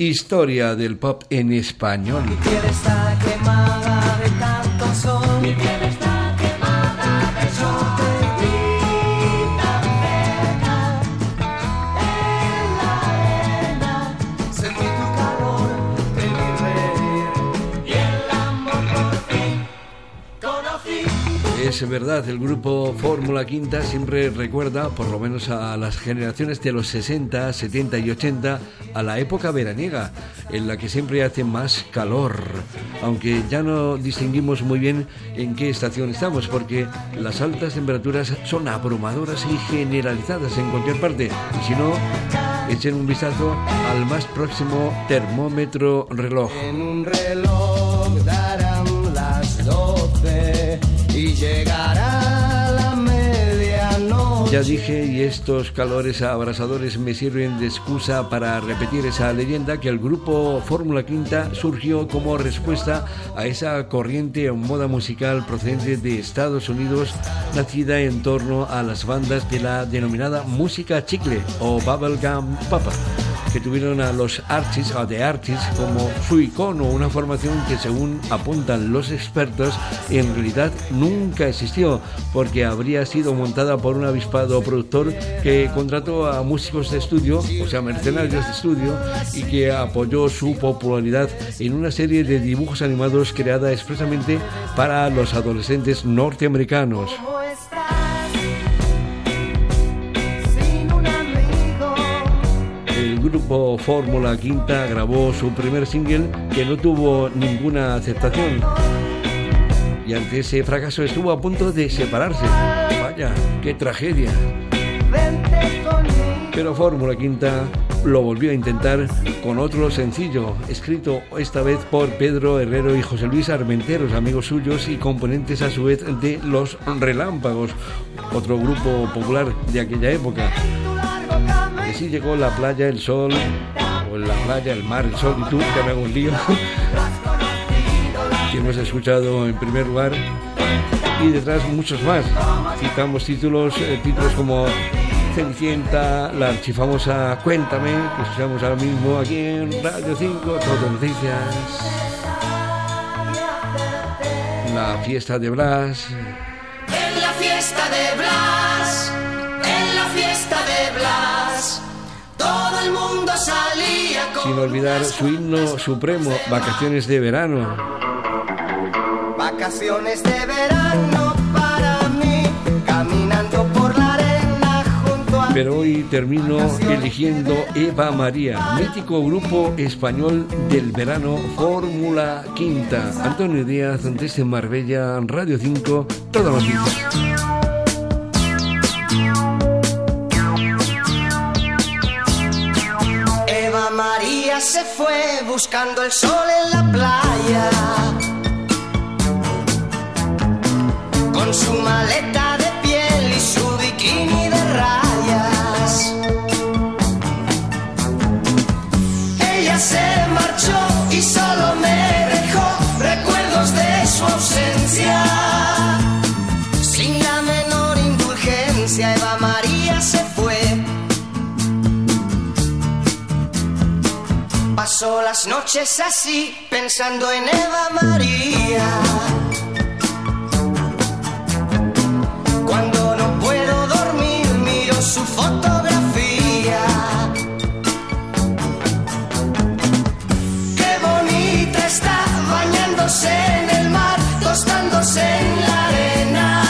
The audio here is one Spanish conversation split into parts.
Historia del pop en español. Es verdad, el grupo Fórmula Quinta siempre recuerda, por lo menos a las generaciones de los 60, 70 y 80, a la época veraniega, en la que siempre hace más calor. Aunque ya no distinguimos muy bien en qué estación estamos, porque las altas temperaturas son abrumadoras y generalizadas en cualquier parte. Y si no, echen un vistazo al más próximo termómetro reloj. En un reloj Ya dije, y estos calores abrasadores me sirven de excusa para repetir esa leyenda que el grupo Fórmula Quinta surgió como respuesta a esa corriente o moda musical procedente de Estados Unidos, nacida en torno a las bandas de la denominada música chicle o bubblegum pop que tuvieron a los Archies o The Archies como su icono, una formación que según apuntan los expertos en realidad nunca existió porque habría sido montada por un avispado productor que contrató a músicos de estudio, o sea, mercenarios de estudio, y que apoyó su popularidad en una serie de dibujos animados creada expresamente para los adolescentes norteamericanos. El grupo Fórmula Quinta grabó su primer single que no tuvo ninguna aceptación. Y ante ese fracaso estuvo a punto de separarse. Vaya, qué tragedia. Pero Fórmula Quinta lo volvió a intentar con otro sencillo, escrito esta vez por Pedro Herrero y José Luis Armenteros, amigos suyos y componentes a su vez de Los Relámpagos, otro grupo popular de aquella época. Y así llegó la playa, el sol, o la playa, el mar, el sol y tú, que me hago un lío, que hemos escuchado en primer lugar, y detrás muchos más. Citamos títulos, eh, títulos como Cenicienta, la archifamosa Cuéntame, que escuchamos ahora mismo aquí en Radio 5, Todo Noticias, la fiesta de Blas, En la fiesta de Blas, sin olvidar su himno supremo, Vacaciones de Verano. Vacaciones de verano para mí, caminando por la arena junto a Pero hoy termino eligiendo Eva María, mítico grupo español del verano Fórmula Quinta. Antonio Díaz, desde Marbella, Radio 5, toda noticia. Eva Se fue buscando el sol en la playa. Con su maleta las noches así, pensando en Eva María. Cuando no puedo dormir, miro su fotografía. Qué bonita está bañándose en el mar, tostándose en la arena.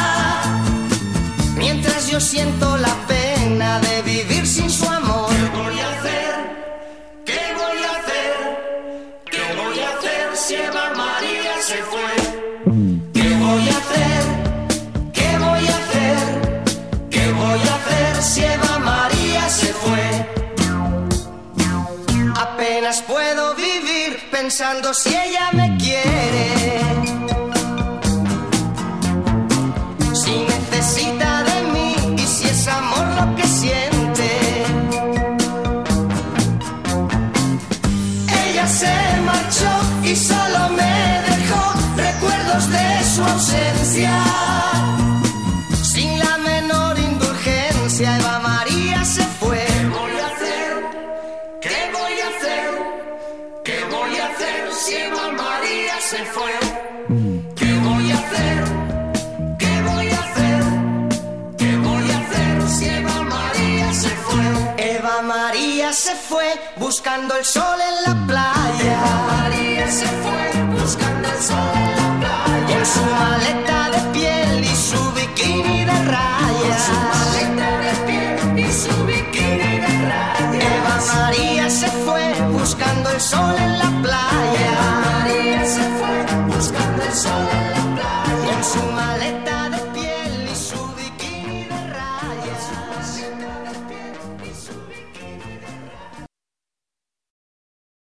Mientras yo siento la pena de vivir puedo vivir pensando si ella me quiere. se fue. ¿Qué voy a hacer? ¿Qué voy a hacer? ¿Qué voy a hacer si Eva María se fue? Eva María se fue buscando el sol en la playa. Eva María se fue buscando el sol en la playa. Con su maleta